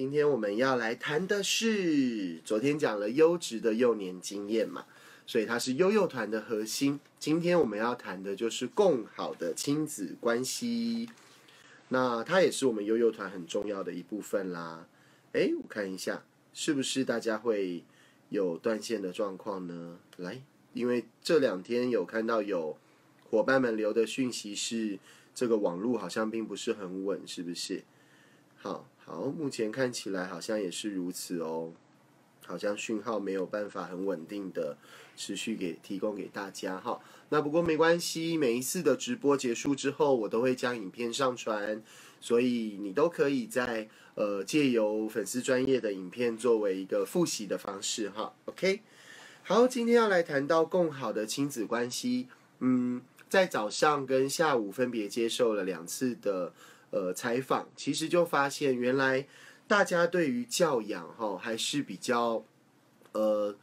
今天我们要来谈的是，昨天讲了优质的幼年经验嘛，所以它是悠幼团的核心。今天我们要谈的就是共好的亲子关系，那它也是我们悠幼团很重要的一部分啦。诶，我看一下，是不是大家会有断线的状况呢？来，因为这两天有看到有伙伴们留的讯息是，这个网络好像并不是很稳，是不是？好好，目前看起来好像也是如此哦，好像讯号没有办法很稳定的持续给提供给大家哈。那不过没关系，每一次的直播结束之后，我都会将影片上传，所以你都可以在呃借由粉丝专业的影片作为一个复习的方式哈。OK，好，今天要来谈到更好的亲子关系，嗯，在早上跟下午分别接受了两次的。呃，采访其实就发现，原来大家对于教养哈还是比较呃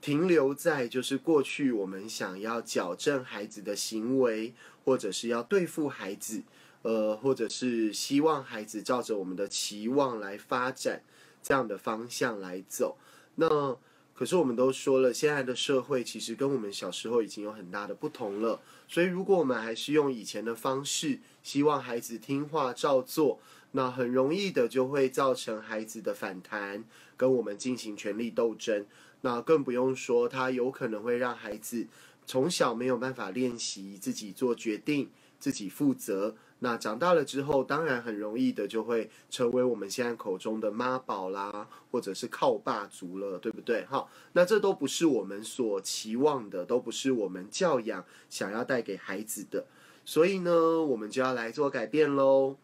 停留在就是过去我们想要矫正孩子的行为，或者是要对付孩子，呃，或者是希望孩子照着我们的期望来发展这样的方向来走。那可是我们都说了，现在的社会其实跟我们小时候已经有很大的不同了。所以如果我们还是用以前的方式，希望孩子听话照做，那很容易的就会造成孩子的反弹，跟我们进行权力斗争。那更不用说，他有可能会让孩子从小没有办法练习自己做决定、自己负责。那长大了之后，当然很容易的就会成为我们现在口中的妈宝啦，或者是靠霸族了，对不对？哈，那这都不是我们所期望的，都不是我们教养想要带给孩子的。所以呢，我们就要来做改变喽。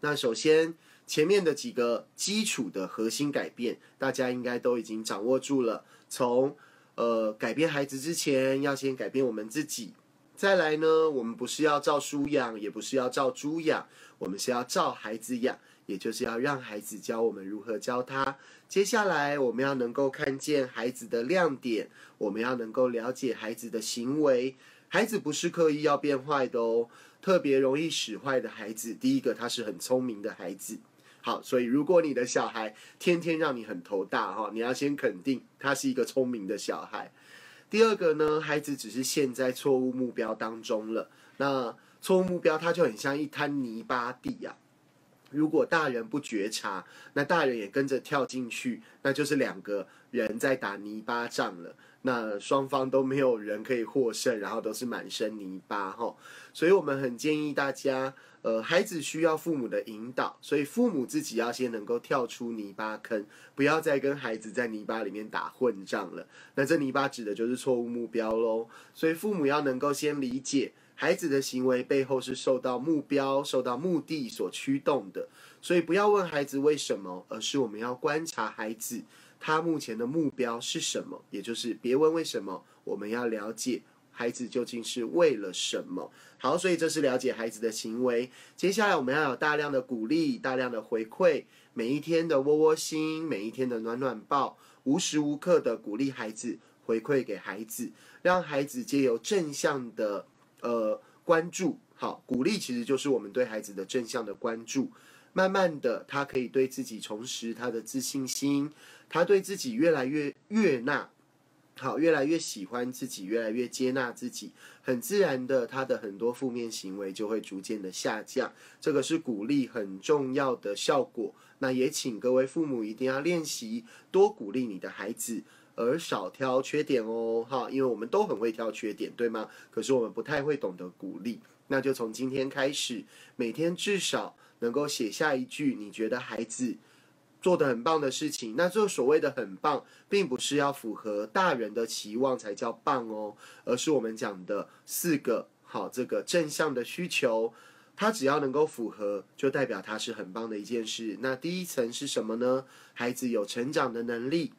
那首先，前面的几个基础的核心改变，大家应该都已经掌握住了。从呃改变孩子之前，要先改变我们自己。再来呢，我们不是要照书养，也不是要照猪养，我们是要照孩子养，也就是要让孩子教我们如何教他。接下来，我们要能够看见孩子的亮点，我们要能够了解孩子的行为。孩子不是刻意要变坏的哦，特别容易使坏的孩子，第一个他是很聪明的孩子。好，所以如果你的小孩天天让你很头大哈，你要先肯定他是一个聪明的小孩。第二个呢，孩子只是陷在错误目标当中了。那错误目标，它就很像一滩泥巴地呀。如果大人不觉察，那大人也跟着跳进去，那就是两个人在打泥巴仗了。那双方都没有人可以获胜，然后都是满身泥巴哈。所以我们很建议大家，呃，孩子需要父母的引导，所以父母自己要先能够跳出泥巴坑，不要再跟孩子在泥巴里面打混仗了。那这泥巴指的就是错误目标喽。所以父母要能够先理解孩子的行为背后是受到目标、受到目的所驱动的。所以不要问孩子为什么，而是我们要观察孩子。他目前的目标是什么？也就是别问为什么，我们要了解孩子究竟是为了什么。好，所以这是了解孩子的行为。接下来我们要有大量的鼓励，大量的回馈，每一天的窝窝心，每一天的暖暖抱，无时无刻的鼓励孩子，回馈给孩子，让孩子借由正向的呃关注。好，鼓励其实就是我们对孩子的正向的关注。慢慢的，他可以对自己重拾他的自信心，他对自己越来越悦纳，好，越来越喜欢自己，越来越接纳自己，很自然的，他的很多负面行为就会逐渐的下降。这个是鼓励很重要的效果。那也请各位父母一定要练习多鼓励你的孩子，而少挑缺点哦，哈，因为我们都很会挑缺点，对吗？可是我们不太会懂得鼓励。那就从今天开始，每天至少。能够写下一句你觉得孩子做的很棒的事情，那这所谓的很棒，并不是要符合大人的期望才叫棒哦，而是我们讲的四个好这个正向的需求，它只要能够符合，就代表它是很棒的一件事。那第一层是什么呢？孩子有成长的能力，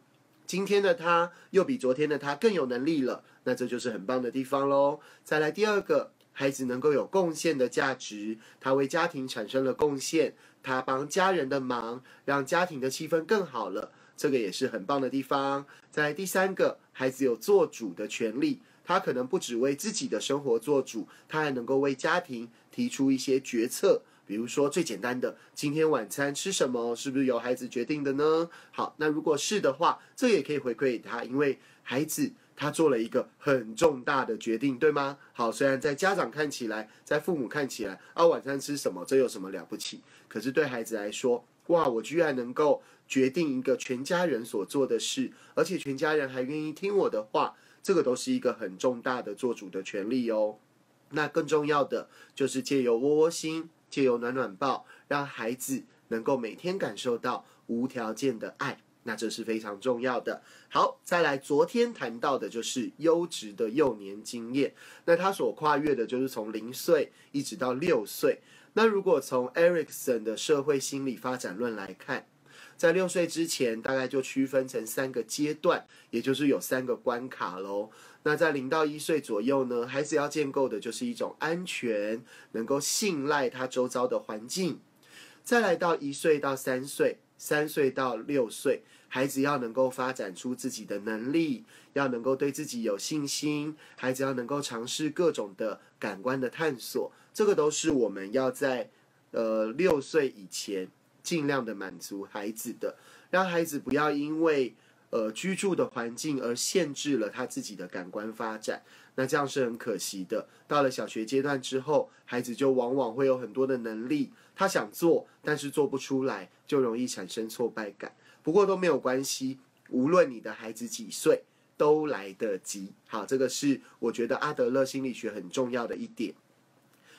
今天的他又比昨天的他更有能力了，那这就是很棒的地方喽。再来第二个。孩子能够有贡献的价值，他为家庭产生了贡献，他帮家人的忙，让家庭的气氛更好了，这个也是很棒的地方。在第三个，孩子有做主的权利，他可能不只为自己的生活做主，他还能够为家庭提出一些决策。比如说最简单的，今天晚餐吃什么，是不是由孩子决定的呢？好，那如果是的话，这也可以回馈给他，因为孩子他做了一个很重大的决定，对吗？好，虽然在家长看起来，在父母看起来，啊，晚餐吃什么，这有什么了不起？可是对孩子来说，哇，我居然能够决定一个全家人所做的事，而且全家人还愿意听我的话，这个都是一个很重大的做主的权利哦。那更重要的就是借由窝窝心，借由暖暖抱，让孩子能够每天感受到无条件的爱，那这是非常重要的。好，再来，昨天谈到的就是优质的幼年经验，那他所跨越的就是从零岁一直到六岁。那如果从 Erikson 的社会心理发展论来看，在六岁之前，大概就区分成三个阶段，也就是有三个关卡喽。那在零到一岁左右呢，孩子要建构的就是一种安全，能够信赖他周遭的环境。再来到一岁到三岁，三岁到六岁，孩子要能够发展出自己的能力，要能够对自己有信心，孩子要能够尝试各种的感官的探索，这个都是我们要在呃六岁以前尽量的满足孩子的，让孩子不要因为。呃，居住的环境而限制了他自己的感官发展，那这样是很可惜的。到了小学阶段之后，孩子就往往会有很多的能力，他想做，但是做不出来，就容易产生挫败感。不过都没有关系，无论你的孩子几岁，都来得及。好，这个是我觉得阿德勒心理学很重要的一点，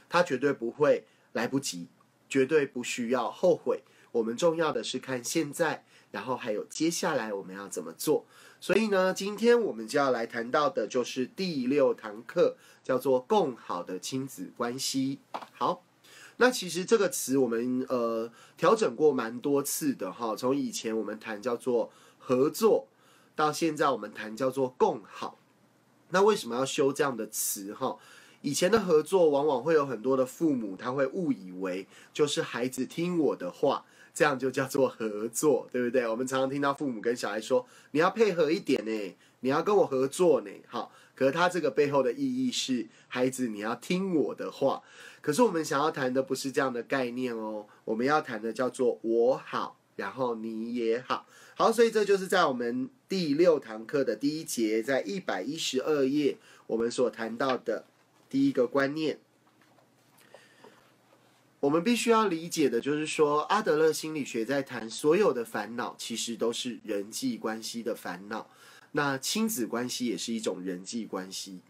他绝对不会来不及，绝对不需要后悔。我们重要的是看现在。然后还有接下来我们要怎么做？所以呢，今天我们就要来谈到的就是第六堂课，叫做“共好的亲子关系”。好，那其实这个词我们呃调整过蛮多次的哈，从以前我们谈叫做合作，到现在我们谈叫做共好。那为什么要修这样的词哈？以前的合作往往会有很多的父母他会误以为就是孩子听我的话。这样就叫做合作，对不对？我们常常听到父母跟小孩说：“你要配合一点呢，你要跟我合作呢。”好，可是他这个背后的意义是，孩子你要听我的话。可是我们想要谈的不是这样的概念哦，我们要谈的叫做我好，然后你也好。好，所以这就是在我们第六堂课的第一节，在一百一十二页，我们所谈到的第一个观念。我们必须要理解的就是说，阿德勒心理学在谈所有的烦恼，其实都是人际关系的烦恼。那亲子关系也是一种人际关系，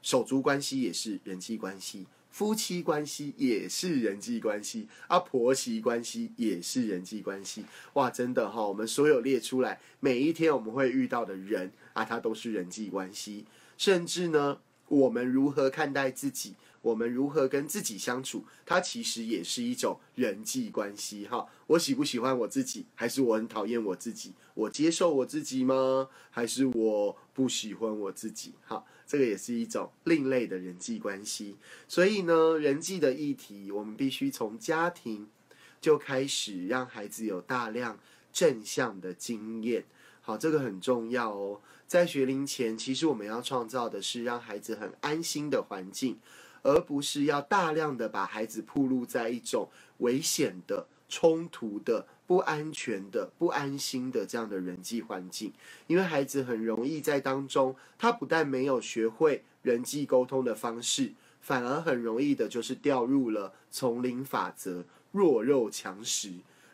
手足关系也是人际关系，夫妻关系也是人际关系，啊，婆媳关系也是人际关系。哇，真的哈，我们所有列出来，每一天我们会遇到的人啊，它都是人际关系。甚至呢，我们如何看待自己？我们如何跟自己相处？它其实也是一种人际关系，哈。我喜不喜欢我自己，还是我很讨厌我自己？我接受我自己吗？还是我不喜欢我自己？哈，这个也是一种另类的人际关系。所以呢，人际的议题，我们必须从家庭就开始，让孩子有大量正向的经验。好，这个很重要哦。在学龄前，其实我们要创造的是让孩子很安心的环境。而不是要大量的把孩子暴露在一种危险的、冲突的、不安全的、不安心的这样的人际环境，因为孩子很容易在当中，他不但没有学会人际沟通的方式，反而很容易的就是掉入了丛林法则，弱肉强食。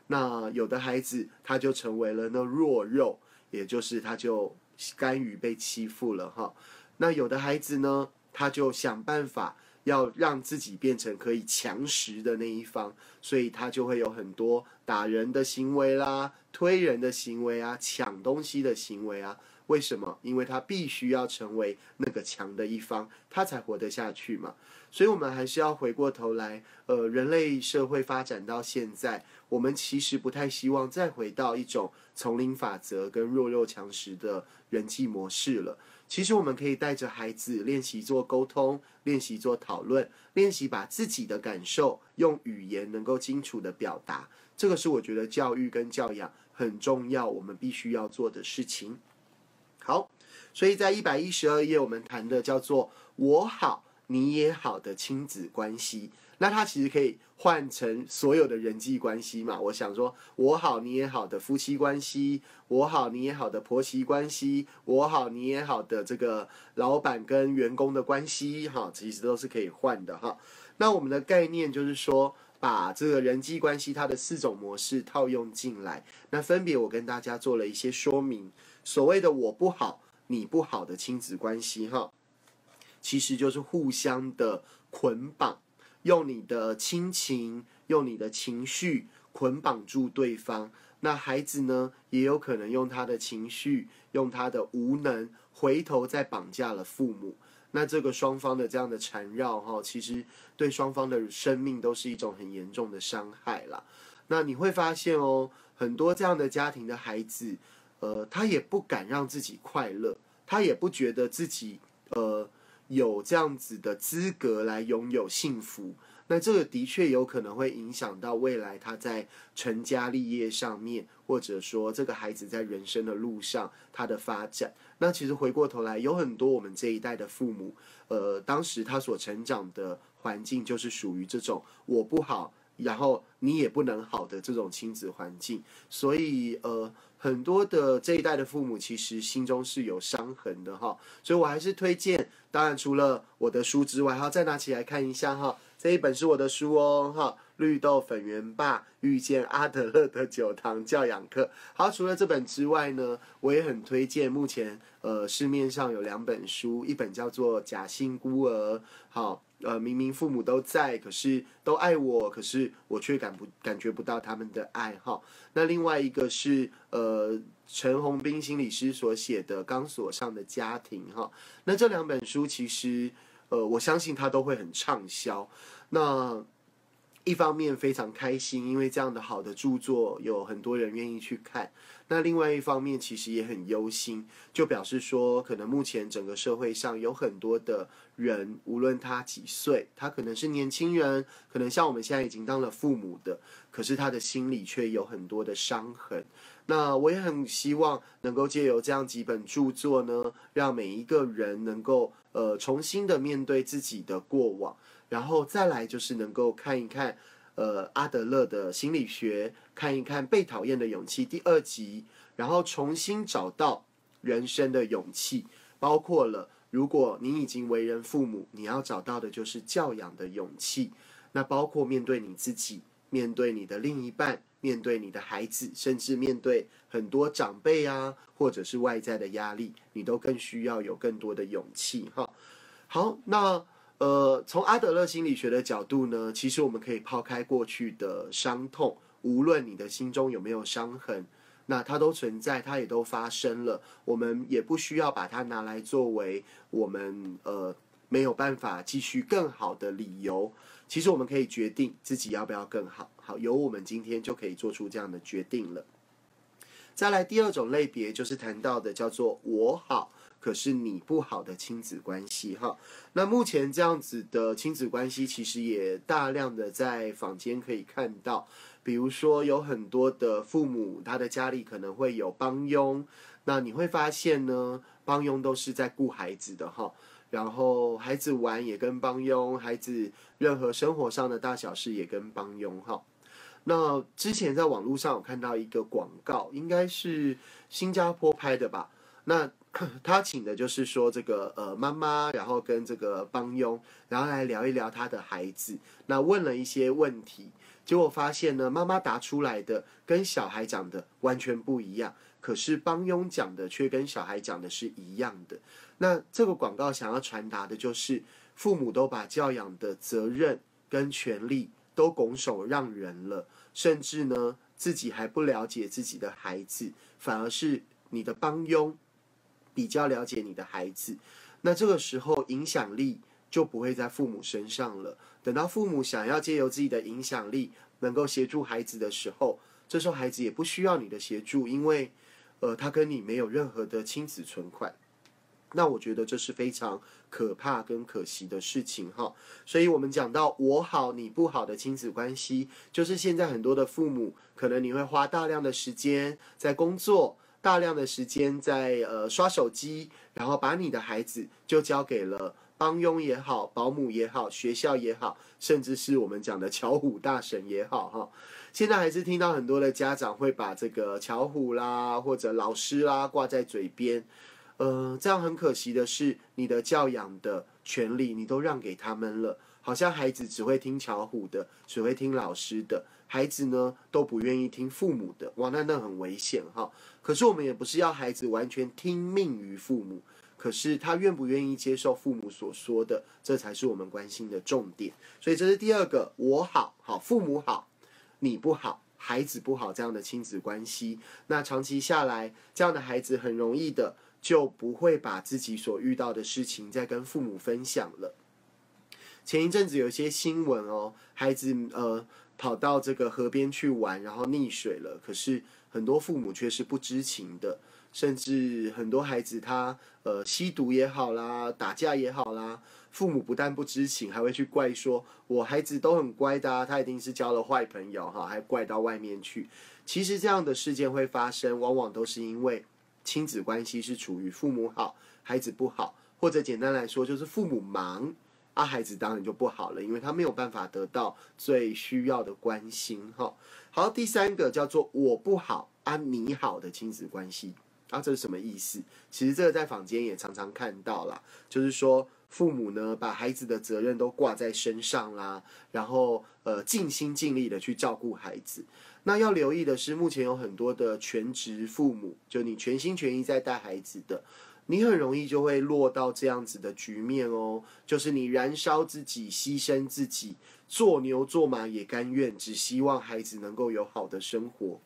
那有的孩子他就成为了那弱肉，也就是他就甘于被欺负了哈。那有的孩子呢，他就想办法。要让自己变成可以强食的那一方，所以他就会有很多打人的行为啦、推人的行为啊、抢东西的行为啊。为什么？因为他必须要成为那个强的一方，他才活得下去嘛。所以，我们还是要回过头来，呃，人类社会发展到现在，我们其实不太希望再回到一种丛林法则跟弱肉强食的人际模式了。其实我们可以带着孩子练习做沟通，练习做讨论，练习把自己的感受用语言能够清楚的表达。这个是我觉得教育跟教养很重要，我们必须要做的事情。好，所以在一百一十二页，我们谈的叫做“我好你也好”的亲子关系。那它其实可以换成所有的人际关系嘛。我想说，我好你也好的夫妻关系，我好你也好的婆媳关系，我好你也好的这个老板跟员工的关系，哈，其实都是可以换的哈。那我们的概念就是说，把这个人际关系它的四种模式套用进来，那分别我跟大家做了一些说明。所谓的我不好你不好的亲子关系，哈。其实就是互相的捆绑，用你的亲情，用你的情绪捆绑住对方。那孩子呢，也有可能用他的情绪，用他的无能，回头再绑架了父母。那这个双方的这样的缠绕，哈，其实对双方的生命都是一种很严重的伤害啦。那你会发现哦，很多这样的家庭的孩子，呃，他也不敢让自己快乐，他也不觉得自己，呃。有这样子的资格来拥有幸福，那这个的确有可能会影响到未来他在成家立业上面，或者说这个孩子在人生的路上他的发展。那其实回过头来，有很多我们这一代的父母，呃，当时他所成长的环境就是属于这种我不好，然后你也不能好的这种亲子环境，所以呃。很多的这一代的父母其实心中是有伤痕的哈，所以我还是推荐。当然，除了我的书之外，哈，再拿起来看一下哈，这一本是我的书哦，哈，《绿豆粉圆爸遇见阿德勒的九堂教养课》。好，除了这本之外呢，我也很推荐。目前呃市面上有两本书，一本叫做《假性孤儿》，好。呃，明明父母都在，可是都爱我，可是我却感不感觉不到他们的爱哈。那另外一个是呃陈宏斌心理师所写的《钢索上的家庭》哈。那这两本书其实呃我相信他都会很畅销。那一方面非常开心，因为这样的好的著作有很多人愿意去看。那另外一方面其实也很忧心，就表示说，可能目前整个社会上有很多的人，无论他几岁，他可能是年轻人，可能像我们现在已经当了父母的，可是他的心里却有很多的伤痕。那我也很希望能够借由这样几本著作呢，让每一个人能够呃重新的面对自己的过往。然后再来就是能够看一看，呃，阿德勒的心理学，看一看《被讨厌的勇气》第二集，然后重新找到人生的勇气，包括了如果你已经为人父母，你要找到的就是教养的勇气，那包括面对你自己，面对你的另一半，面对你的孩子，甚至面对很多长辈啊，或者是外在的压力，你都更需要有更多的勇气哈。好，那。呃，从阿德勒心理学的角度呢，其实我们可以抛开过去的伤痛，无论你的心中有没有伤痕，那它都存在，它也都发生了。我们也不需要把它拿来作为我们呃没有办法继续更好的理由。其实我们可以决定自己要不要更好，好，由我们今天就可以做出这样的决定了。再来第二种类别，就是谈到的叫做我好。可是你不好的亲子关系哈，那目前这样子的亲子关系其实也大量的在坊间可以看到，比如说有很多的父母他的家里可能会有帮佣，那你会发现呢，帮佣都是在顾孩子的哈，然后孩子玩也跟帮佣，孩子任何生活上的大小事也跟帮佣哈。那之前在网络上有看到一个广告，应该是新加坡拍的吧，那。他请的就是说这个呃妈妈，然后跟这个帮佣，然后来聊一聊他的孩子。那问了一些问题，结果发现呢，妈妈答出来的跟小孩讲的完全不一样，可是帮佣讲的却跟小孩讲的是一样的。那这个广告想要传达的就是，父母都把教养的责任跟权利都拱手让人了，甚至呢自己还不了解自己的孩子，反而是你的帮佣。比较了解你的孩子，那这个时候影响力就不会在父母身上了。等到父母想要借由自己的影响力能够协助孩子的时候，这时候孩子也不需要你的协助，因为呃他跟你没有任何的亲子存款。那我觉得这是非常可怕跟可惜的事情哈。所以我们讲到我好你不好的亲子关系，就是现在很多的父母可能你会花大量的时间在工作。大量的时间在呃刷手机，然后把你的孩子就交给了帮佣也好，保姆也好，学校也好，甚至是我们讲的巧虎大神也好，哈，现在还是听到很多的家长会把这个巧虎啦或者老师啦挂在嘴边，呃，这样很可惜的是，你的教养的权利你都让给他们了，好像孩子只会听巧虎的，只会听老师的。孩子呢都不愿意听父母的，哇，那那很危险哈。可是我们也不是要孩子完全听命于父母，可是他愿不愿意接受父母所说的，这才是我们关心的重点。所以这是第二个，我好好，父母好，你不好，孩子不好这样的亲子关系，那长期下来，这样的孩子很容易的就不会把自己所遇到的事情再跟父母分享了。前一阵子有一些新闻哦，孩子呃。跑到这个河边去玩，然后溺水了。可是很多父母却是不知情的，甚至很多孩子他呃吸毒也好啦，打架也好啦，父母不但不知情，还会去怪说：“我孩子都很乖的，他一定是交了坏朋友哈。”还怪到外面去。其实这样的事件会发生，往往都是因为亲子关系是处于父母好，孩子不好，或者简单来说就是父母忙。啊，孩子当然就不好了，因为他没有办法得到最需要的关心哈。好，第三个叫做我不好啊，你好的亲子关系啊，这是什么意思？其实这个在坊间也常常看到啦，就是说父母呢把孩子的责任都挂在身上啦，然后呃尽心尽力的去照顾孩子。那要留意的是，目前有很多的全职父母，就你全心全意在带孩子的。你很容易就会落到这样子的局面哦，就是你燃烧自己，牺牲自己，做牛做马也甘愿，只希望孩子能够有好的生活。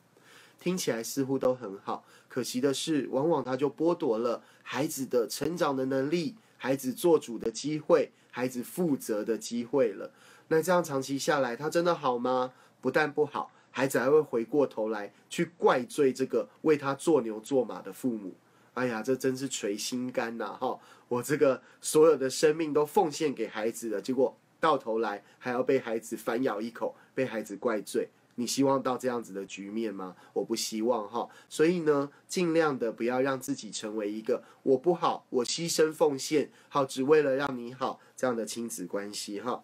听起来似乎都很好，可惜的是，往往他就剥夺了孩子的成长的能力，孩子做主的机会，孩子负责的机会了。那这样长期下来，他真的好吗？不但不好，孩子还会回过头来去怪罪这个为他做牛做马的父母。哎呀，这真是捶心肝呐！哈，我这个所有的生命都奉献给孩子了，结果到头来还要被孩子反咬一口，被孩子怪罪。你希望到这样子的局面吗？我不希望哈。所以呢，尽量的不要让自己成为一个我不好，我牺牲奉献，好只为了让你好这样的亲子关系哈。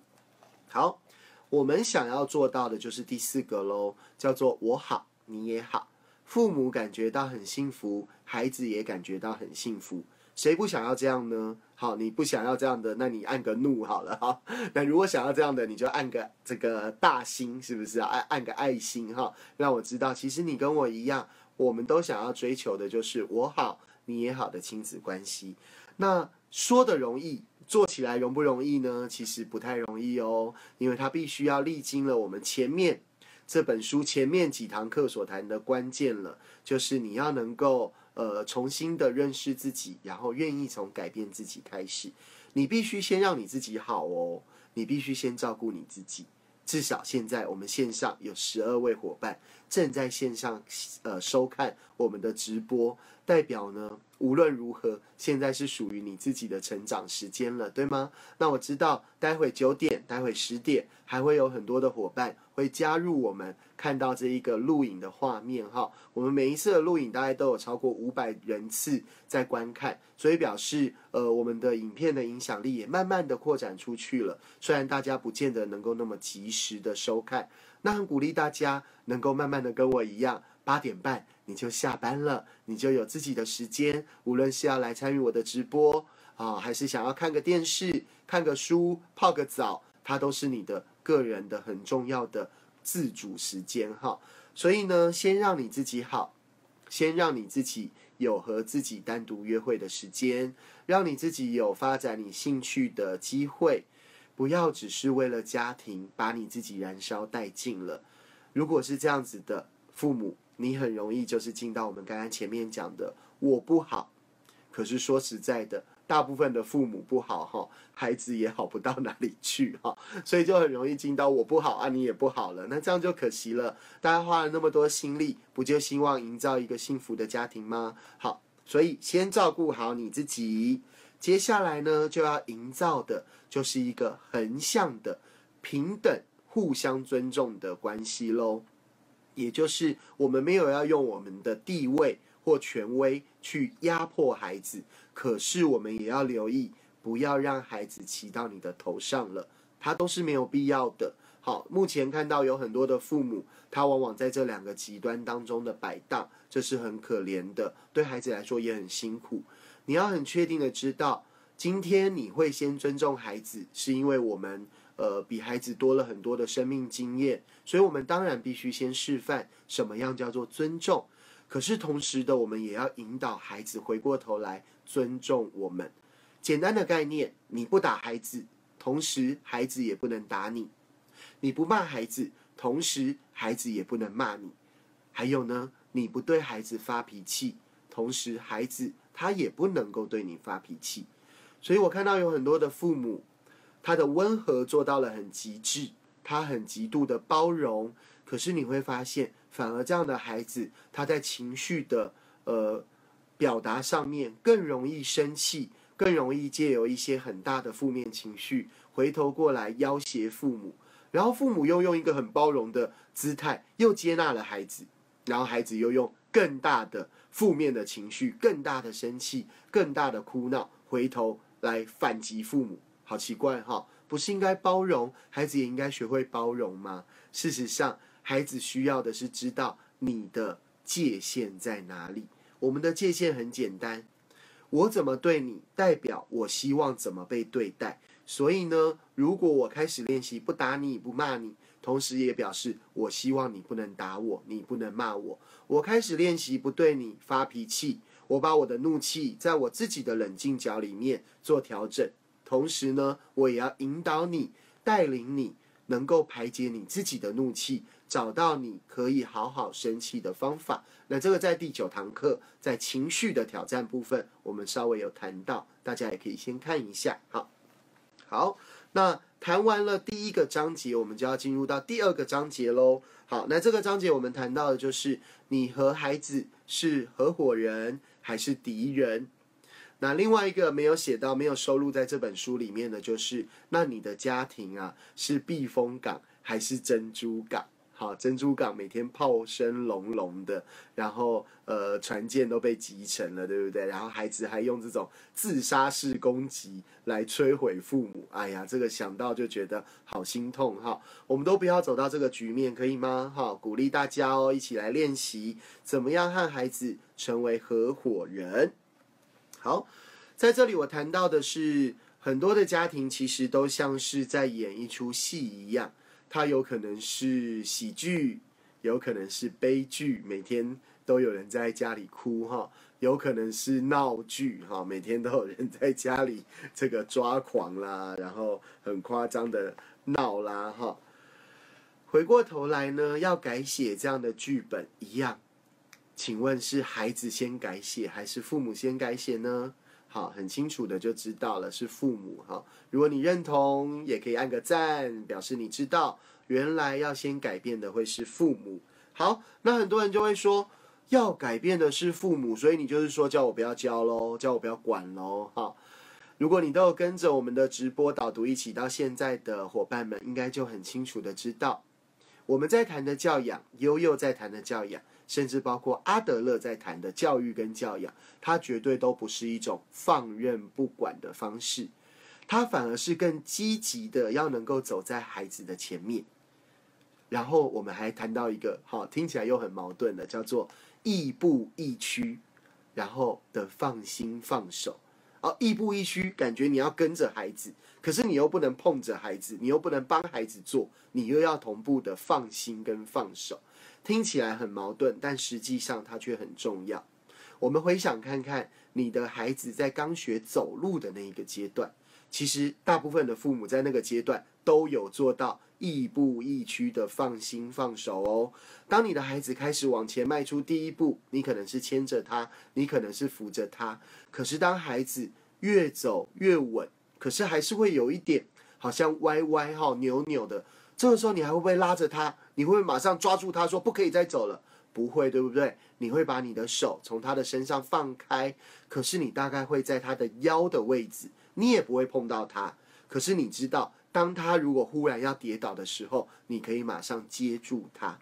好，我们想要做到的就是第四个喽，叫做我好你也好。父母感觉到很幸福，孩子也感觉到很幸福，谁不想要这样呢？好，你不想要这样的，那你按个怒好了哈。那如果想要这样的，你就按个这个大心，是不是啊？按按个爱心哈，让我知道，其实你跟我一样，我们都想要追求的就是我好你也好的亲子关系。那说的容易，做起来容不容易呢？其实不太容易哦，因为它必须要历经了我们前面。这本书前面几堂课所谈的关键了，就是你要能够呃重新的认识自己，然后愿意从改变自己开始。你必须先让你自己好哦，你必须先照顾你自己。至少现在我们线上有十二位伙伴正在线上呃收看我们的直播，代表呢。无论如何，现在是属于你自己的成长时间了，对吗？那我知道，待会九点，待会十点，还会有很多的伙伴会加入我们，看到这一个录影的画面哈。我们每一次的录影大概都有超过五百人次在观看，所以表示呃，我们的影片的影响力也慢慢的扩展出去了。虽然大家不见得能够那么及时的收看，那很鼓励大家能够慢慢的跟我一样。八点半你就下班了，你就有自己的时间。无论是要来参与我的直播啊，还是想要看个电视、看个书、泡个澡，它都是你的个人的很重要的自主时间哈。所以呢，先让你自己好，先让你自己有和自己单独约会的时间，让你自己有发展你兴趣的机会，不要只是为了家庭把你自己燃烧殆尽了。如果是这样子的父母。你很容易就是进到我们刚刚前面讲的我不好，可是说实在的，大部分的父母不好哈，孩子也好不到哪里去哈，所以就很容易进到我不好啊，你也不好了，那这样就可惜了。大家花了那么多心力，不就希望营造一个幸福的家庭吗？好，所以先照顾好你自己，接下来呢就要营造的就是一个横向的平等、互相尊重的关系喽。也就是我们没有要用我们的地位或权威去压迫孩子，可是我们也要留意，不要让孩子骑到你的头上了，他都是没有必要的。好，目前看到有很多的父母，他往往在这两个极端当中的摆荡，这是很可怜的，对孩子来说也很辛苦。你要很确定的知道，今天你会先尊重孩子，是因为我们呃比孩子多了很多的生命经验，所以我们当然必须先示范什么样叫做尊重。可是同时的，我们也要引导孩子回过头来尊重我们。简单的概念，你不打孩子，同时孩子也不能打你；你不骂孩子，同时孩子也不能骂你。还有呢，你不对孩子发脾气，同时孩子他也不能够对你发脾气。所以我看到有很多的父母，他的温和做到了很极致，他很极度的包容。可是你会发现，反而这样的孩子，他在情绪的呃表达上面更容易生气，更容易借由一些很大的负面情绪，回头过来要挟父母，然后父母又用一个很包容的姿态，又接纳了孩子，然后孩子又用更大的负面的情绪、更大的生气、更大的哭闹，回头来反击父母，好奇怪哈！不是应该包容，孩子也应该学会包容吗？事实上。孩子需要的是知道你的界限在哪里。我们的界限很简单，我怎么对你，代表我希望怎么被对待。所以呢，如果我开始练习不打你、不骂你，同时也表示我希望你不能打我，你不能骂我。我开始练习不对你发脾气，我把我的怒气在我自己的冷静角里面做调整，同时呢，我也要引导你，带领你。能够排解你自己的怒气，找到你可以好好生气的方法。那这个在第九堂课，在情绪的挑战部分，我们稍微有谈到，大家也可以先看一下。好，好，那谈完了第一个章节，我们就要进入到第二个章节喽。好，那这个章节我们谈到的就是你和孩子是合伙人还是敌人。那另外一个没有写到、没有收录在这本书里面的，就是那你的家庭啊，是避风港还是珍珠港？好，珍珠港每天炮声隆隆的，然后呃船舰都被击沉了，对不对？然后孩子还用这种自杀式攻击来摧毁父母，哎呀，这个想到就觉得好心痛哈！我们都不要走到这个局面，可以吗？哈，鼓励大家哦，一起来练习怎么样和孩子成为合伙人。好，在这里我谈到的是，很多的家庭其实都像是在演一出戏一样，它有可能是喜剧，有可能是悲剧，每天都有人在家里哭哈，有可能是闹剧哈，每天都有人在家里这个抓狂啦，然后很夸张的闹啦哈。回过头来呢，要改写这样的剧本一样。请问是孩子先改写还是父母先改写呢？好，很清楚的就知道了是父母哈。如果你认同，也可以按个赞，表示你知道原来要先改变的会是父母。好，那很多人就会说要改变的是父母，所以你就是说叫我不要教喽，叫我不要管喽。哈，如果你都有跟着我们的直播导读一起到现在的伙伴们，应该就很清楚的知道我们在谈的教养，悠悠在谈的教养。甚至包括阿德勒在谈的教育跟教养，它绝对都不是一种放任不管的方式，它反而是更积极的，要能够走在孩子的前面。然后我们还谈到一个，好听起来又很矛盾的，叫做亦步亦趋，然后的放心放手。哦，亦步亦趋，感觉你要跟着孩子，可是你又不能碰着孩子，你又不能帮孩子做，你又要同步的放心跟放手。听起来很矛盾，但实际上它却很重要。我们回想看看，你的孩子在刚学走路的那一个阶段，其实大部分的父母在那个阶段都有做到亦步亦趋的放心放手哦。当你的孩子开始往前迈出第一步，你可能是牵着他，你可能是扶着他。可是当孩子越走越稳，可是还是会有一点好像歪歪哈扭扭的。这个时候你还会不会拉着他？你会不会马上抓住他说不可以再走了？不会，对不对？你会把你的手从他的身上放开，可是你大概会在他的腰的位置，你也不会碰到他。可是你知道，当他如果忽然要跌倒的时候，你可以马上接住他。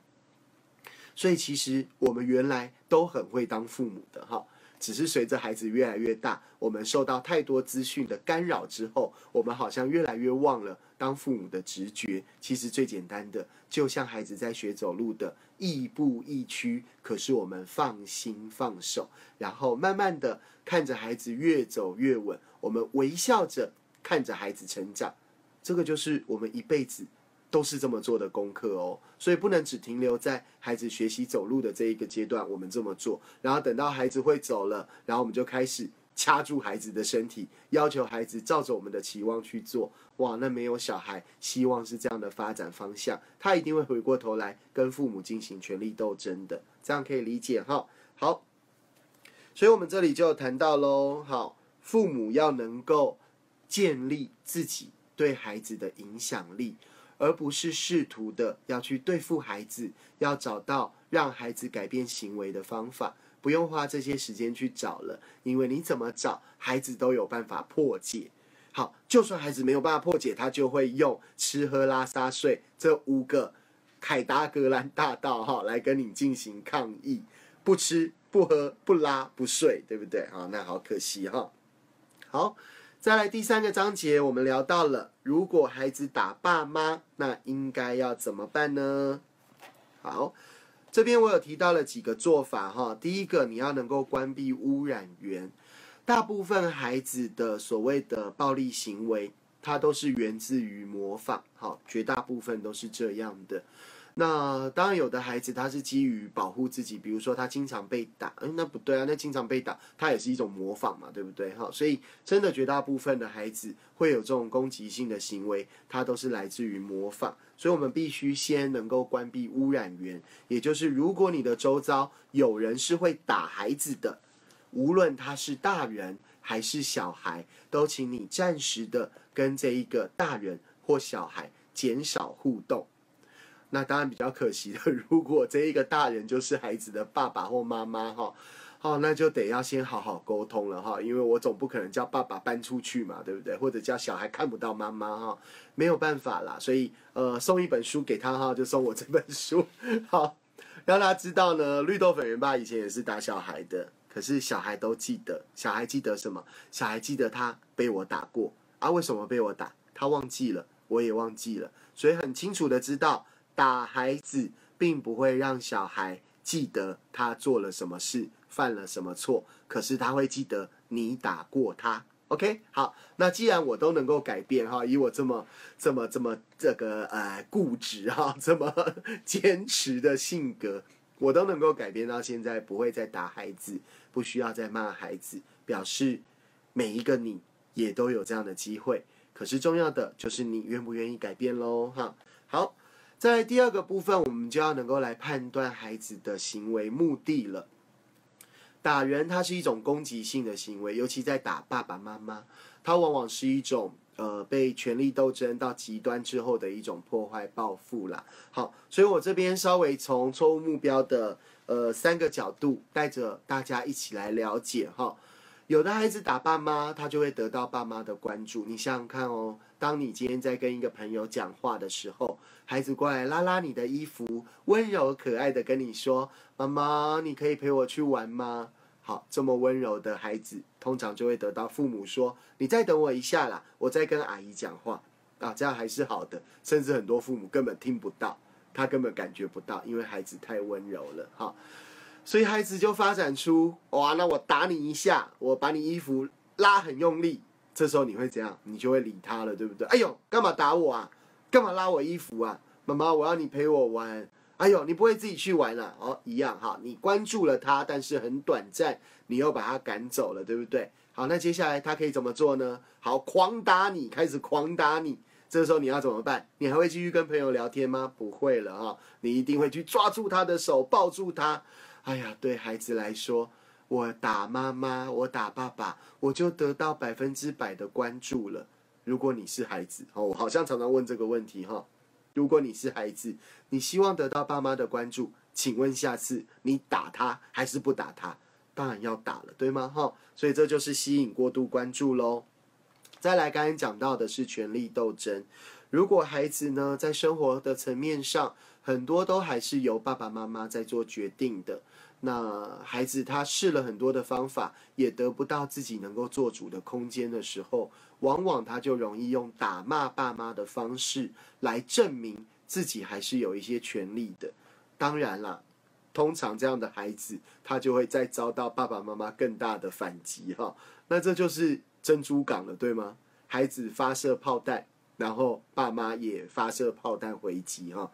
所以其实我们原来都很会当父母的哈。只是随着孩子越来越大，我们受到太多资讯的干扰之后，我们好像越来越忘了当父母的直觉。其实最简单的，就像孩子在学走路的亦步亦趋，可是我们放心放手，然后慢慢的看着孩子越走越稳，我们微笑着看着孩子成长。这个就是我们一辈子都是这么做的功课哦，所以不能只停留在孩子学习走路的这一个阶段，我们这么做，然后等到孩子会走了，然后我们就开始掐住孩子的身体，要求孩子照着我们的期望去做。哇，那没有小孩希望是这样的发展方向，他一定会回过头来跟父母进行权力斗争的，这样可以理解哈。好，所以我们这里就谈到喽，好，父母要能够建立自己。对孩子的影响力，而不是试图的要去对付孩子，要找到让孩子改变行为的方法，不用花这些时间去找了，因为你怎么找，孩子都有办法破解。好，就算孩子没有办法破解，他就会用吃喝拉撒睡这五个凯达格兰大道哈来跟你进行抗议，不吃不喝不拉不睡，对不对？好，那好可惜哈。好。再来第三个章节，我们聊到了，如果孩子打爸妈，那应该要怎么办呢？好，这边我有提到了几个做法哈。第一个，你要能够关闭污染源。大部分孩子的所谓的暴力行为，它都是源自于模仿，好，绝大部分都是这样的。那当然，有的孩子他是基于保护自己，比如说他经常被打，哎，那不对啊，那经常被打，他也是一种模仿嘛，对不对？哈，所以真的绝大部分的孩子会有这种攻击性的行为，它都是来自于模仿。所以我们必须先能够关闭污染源，也就是如果你的周遭有人是会打孩子的，无论他是大人还是小孩，都请你暂时的跟这一个大人或小孩减少互动。那当然比较可惜的，如果这一个大人就是孩子的爸爸或妈妈哈，好，那就得要先好好沟通了哈，因为我总不可能叫爸爸搬出去嘛，对不对？或者叫小孩看不到妈妈哈，没有办法啦，所以呃，送一本书给他哈，就送我这本书，好，让他知道呢，绿豆粉圆爸以前也是打小孩的，可是小孩都记得，小孩记得什么？小孩记得他被我打过啊？为什么被我打？他忘记了，我也忘记了，所以很清楚的知道。打孩子并不会让小孩记得他做了什么事，犯了什么错，可是他会记得你打过他。OK，好，那既然我都能够改变哈，以我这么这么这么这个呃固执哈，这么坚持的性格，我都能够改变到现在，不会再打孩子，不需要再骂孩子，表示每一个你也都有这样的机会。可是重要的就是你愿不愿意改变喽，哈，好。在第二个部分，我们就要能够来判断孩子的行为目的了。打人，它是一种攻击性的行为，尤其在打爸爸妈妈，它往往是一种呃被权力斗争到极端之后的一种破坏报复啦。好，所以我这边稍微从错误目标的呃三个角度，带着大家一起来了解哈。有的孩子打爸妈，他就会得到爸妈的关注。你想想看哦，当你今天在跟一个朋友讲话的时候，孩子过来拉拉你的衣服，温柔可爱的跟你说：“妈妈，你可以陪我去玩吗？”好，这么温柔的孩子，通常就会得到父母说：“你再等我一下啦，我在跟阿姨讲话。”啊，这样还是好的。甚至很多父母根本听不到，他根本感觉不到，因为孩子太温柔了。哈。所以孩子就发展出哇，那我打你一下，我把你衣服拉很用力，这时候你会怎样？你就会理他了，对不对？哎呦，干嘛打我啊？干嘛拉我衣服啊？妈妈，我要你陪我玩。哎呦，你不会自己去玩了？哦，一样哈，你关注了他，但是很短暂，你又把他赶走了，对不对？好，那接下来他可以怎么做呢？好，狂打你，开始狂打你。这时候你要怎么办？你还会继续跟朋友聊天吗？不会了哈，你一定会去抓住他的手，抱住他。哎呀，对孩子来说，我打妈妈，我打爸爸，我就得到百分之百的关注了。如果你是孩子，哦，我好像常常问这个问题哈。如果你是孩子，你希望得到爸妈的关注，请问下次你打他还是不打他？当然要打了，对吗？哈，所以这就是吸引过度关注喽。再来，刚刚讲到的是权力斗争。如果孩子呢，在生活的层面上，很多都还是由爸爸妈妈在做决定的。那孩子他试了很多的方法，也得不到自己能够做主的空间的时候，往往他就容易用打骂爸妈的方式来证明自己还是有一些权利的。当然啦，通常这样的孩子，他就会再遭到爸爸妈妈更大的反击哈。那这就是珍珠港了，对吗？孩子发射炮弹，然后爸妈也发射炮弹回击哈，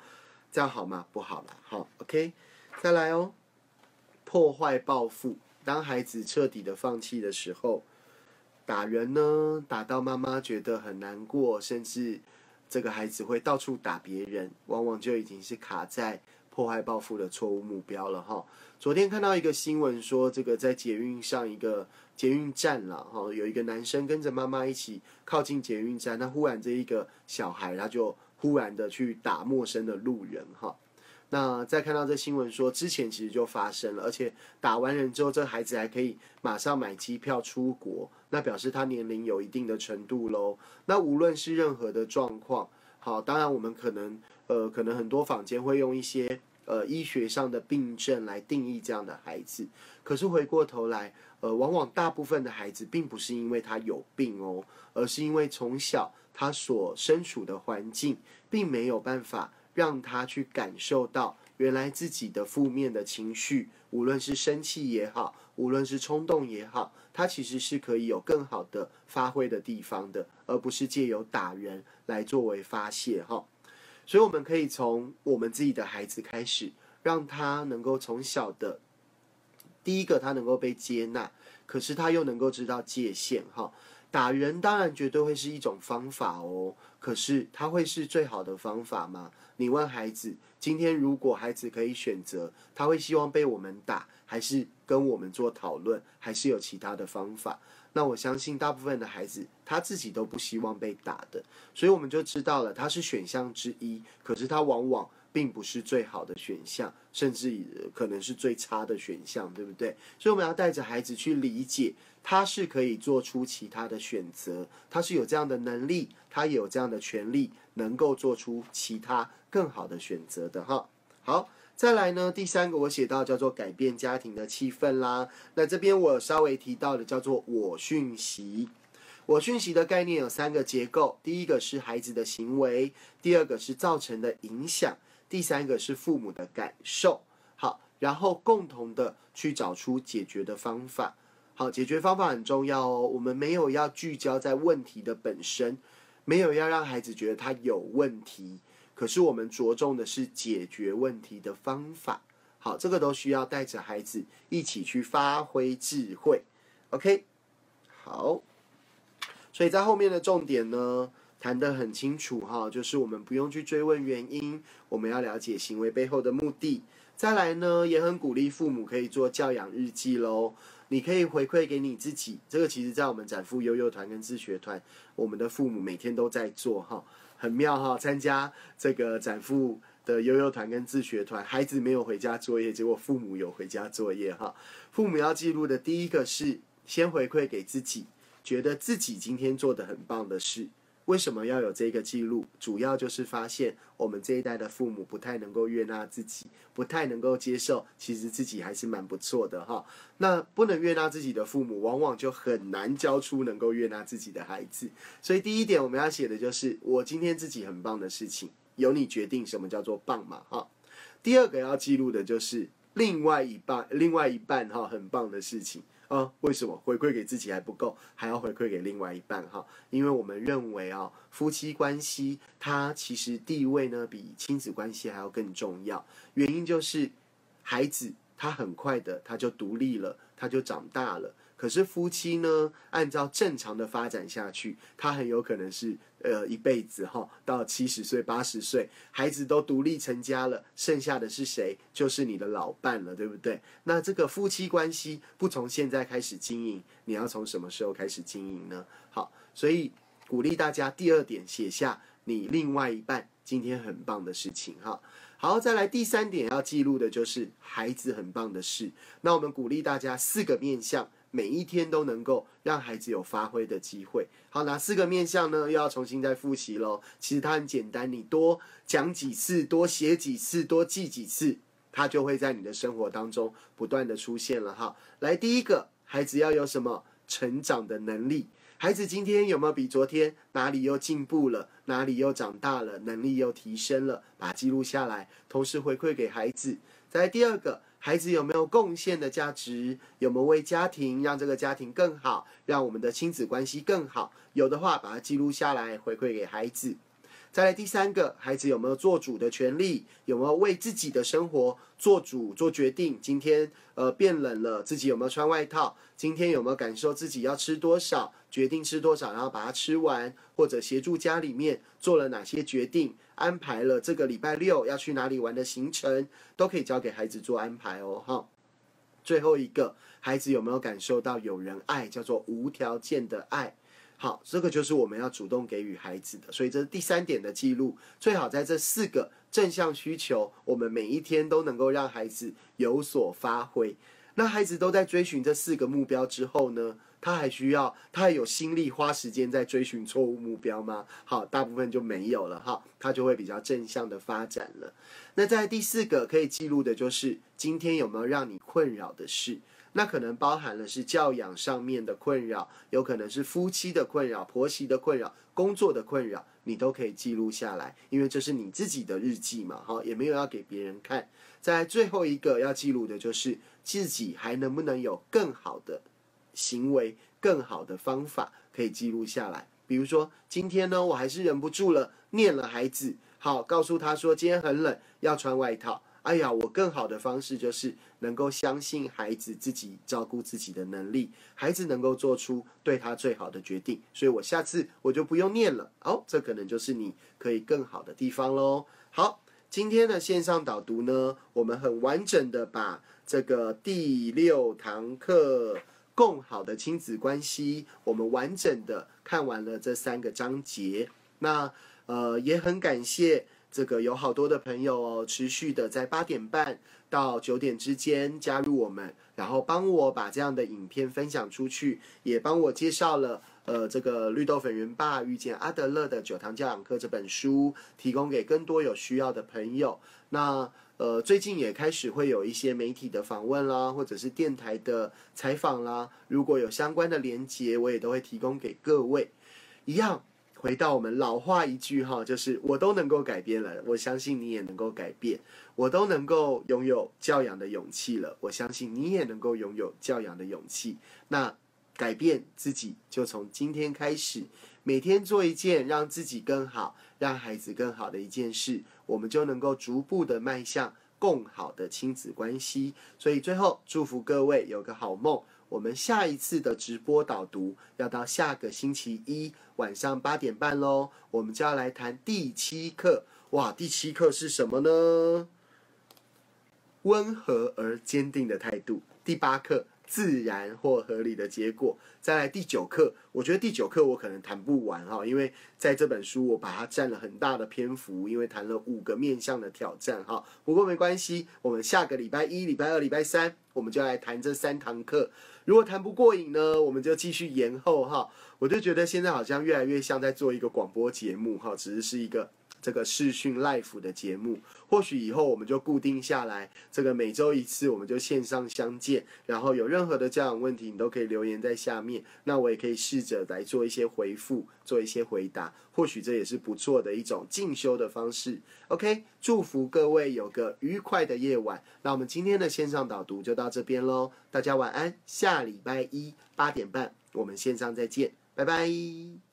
这样好吗？不好了，好，OK，再来哦。破坏报复，当孩子彻底的放弃的时候，打人呢，打到妈妈觉得很难过，甚至这个孩子会到处打别人，往往就已经是卡在破坏报复的错误目标了哈。昨天看到一个新闻说，这个在捷运上一个捷运站了哈，有一个男生跟着妈妈一起靠近捷运站，那忽然这一个小孩他就忽然的去打陌生的路人哈。那再看到这新闻说，之前其实就发生了，而且打完人之后，这孩子还可以马上买机票出国，那表示他年龄有一定的程度喽。那无论是任何的状况，好，当然我们可能呃，可能很多坊间会用一些呃医学上的病症来定义这样的孩子，可是回过头来，呃，往往大部分的孩子并不是因为他有病哦，而是因为从小他所身处的环境并没有办法。让他去感受到原来自己的负面的情绪，无论是生气也好，无论是冲动也好，他其实是可以有更好的发挥的地方的，而不是借由打人来作为发泄哈。所以我们可以从我们自己的孩子开始，让他能够从小的第一个他能够被接纳，可是他又能够知道界限哈。打人当然绝对会是一种方法哦，可是他会是最好的方法吗？你问孩子，今天如果孩子可以选择，他会希望被我们打，还是跟我们做讨论，还是有其他的方法？那我相信大部分的孩子他自己都不希望被打的，所以我们就知道了，他是选项之一，可是他往往。并不是最好的选项，甚至可能是最差的选项，对不对？所以我们要带着孩子去理解，他是可以做出其他的选择，他是有这样的能力，他也有这样的权利，能够做出其他更好的选择的哈。好，再来呢，第三个我写到叫做改变家庭的气氛啦。那这边我稍微提到的叫做我讯息。我讯息的概念有三个结构，第一个是孩子的行为，第二个是造成的影响。第三个是父母的感受，好，然后共同的去找出解决的方法。好，解决方法很重要哦。我们没有要聚焦在问题的本身，没有要让孩子觉得他有问题，可是我们着重的是解决问题的方法。好，这个都需要带着孩子一起去发挥智慧。OK，好，所以在后面的重点呢？谈得很清楚哈，就是我们不用去追问原因，我们要了解行为背后的目的。再来呢，也很鼓励父母可以做教养日记喽。你可以回馈给你自己，这个其实在我们展父悠悠团跟自学团，我们的父母每天都在做哈，很妙哈。参加这个展父的悠悠团跟自学团，孩子没有回家作业，结果父母有回家作业哈。父母要记录的第一个是先回馈给自己，觉得自己今天做的很棒的事。为什么要有这个记录？主要就是发现我们这一代的父母不太能够悦纳自己，不太能够接受，其实自己还是蛮不错的哈。那不能悦纳自己的父母，往往就很难教出能够悦纳自己的孩子。所以第一点我们要写的就是我今天自己很棒的事情，由你决定什么叫做棒嘛哈。第二个要记录的就是另外一半，另外一半哈很棒的事情。啊，为什么回馈给自己还不够，还要回馈给另外一半？哈，因为我们认为啊，夫妻关系它其实地位呢比亲子关系还要更重要。原因就是孩子他很快的他就独立了，他就长大了。可是夫妻呢，按照正常的发展下去，他很有可能是呃一辈子哈，到七十岁、八十岁，孩子都独立成家了，剩下的是谁？就是你的老伴了，对不对？那这个夫妻关系不从现在开始经营，你要从什么时候开始经营呢？好，所以鼓励大家第二点写下你另外一半今天很棒的事情哈。好，再来第三点要记录的就是孩子很棒的事。那我们鼓励大家四个面向。每一天都能够让孩子有发挥的机会。好，哪四个面向呢？又要重新再复习喽。其实它很简单，你多讲几次，多写几次，多记几次，它就会在你的生活当中不断的出现了哈。来，第一个，孩子要有什么成长的能力？孩子今天有没有比昨天哪里又进步了？哪里又长大了？能力又提升了？把记录下来，同时回馈给孩子。再来第二个，孩子有没有贡献的价值？有没有为家庭让这个家庭更好，让我们的亲子关系更好？有的话，把它记录下来，回馈给孩子。再来第三个，孩子有没有做主的权利？有没有为自己的生活做主、做决定？今天呃变冷了，自己有没有穿外套？今天有没有感受自己要吃多少，决定吃多少，然后把它吃完？或者协助家里面做了哪些决定？安排了这个礼拜六要去哪里玩的行程，都可以交给孩子做安排哦。哈，最后一个，孩子有没有感受到有人爱，叫做无条件的爱？好，这个就是我们要主动给予孩子的，所以这是第三点的记录。最好在这四个正向需求，我们每一天都能够让孩子有所发挥。那孩子都在追寻这四个目标之后呢？他还需要，他还有心力花时间在追寻错误目标吗？好，大部分就没有了哈，他就会比较正向的发展了。那在第四个可以记录的就是今天有没有让你困扰的事。那可能包含了是教养上面的困扰，有可能是夫妻的困扰、婆媳的困扰、工作的困扰，你都可以记录下来，因为这是你自己的日记嘛，哈，也没有要给别人看。在最后一个要记录的就是自己还能不能有更好的行为、更好的方法可以记录下来。比如说今天呢，我还是忍不住了，念了孩子，好，告诉他说今天很冷，要穿外套。哎呀，我更好的方式就是能够相信孩子自己照顾自己的能力，孩子能够做出对他最好的决定，所以我下次我就不用念了。哦，这可能就是你可以更好的地方喽。好，今天的线上导读呢，我们很完整的把这个第六堂课更好的亲子关系，我们完整的看完了这三个章节。那呃，也很感谢。这个有好多的朋友哦，持续的在八点半到九点之间加入我们，然后帮我把这样的影片分享出去，也帮我介绍了呃这个绿豆粉圆爸遇见阿德勒的九堂教养课这本书，提供给更多有需要的朋友。那呃最近也开始会有一些媒体的访问啦，或者是电台的采访啦，如果有相关的连接，我也都会提供给各位，一样。回到我们老话一句哈，就是我都能够改变了，我相信你也能够改变；我都能够拥有教养的勇气了，我相信你也能够拥有教养的勇气。那改变自己就从今天开始，每天做一件让自己更好、让孩子更好的一件事，我们就能够逐步的迈向更好的亲子关系。所以最后祝福各位有个好梦。我们下一次的直播导读要到下个星期一晚上八点半喽，我们就要来谈第七课。哇，第七课是什么呢？温和而坚定的态度。第八课。自然或合理的结果。再来第九课，我觉得第九课我可能谈不完哈，因为在这本书我把它占了很大的篇幅，因为谈了五个面向的挑战哈。不过没关系，我们下个礼拜一、礼拜二、礼拜三，我们就来谈这三堂课。如果谈不过瘾呢，我们就继续延后哈。我就觉得现在好像越来越像在做一个广播节目哈，只是是一个。这个视讯 live 的节目，或许以后我们就固定下来，这个每周一次，我们就线上相见。然后有任何的教养问题，你都可以留言在下面，那我也可以试着来做一些回复，做一些回答。或许这也是不错的一种进修的方式。OK，祝福各位有个愉快的夜晚。那我们今天的线上导读就到这边喽，大家晚安。下礼拜一八点半，我们线上再见，拜拜。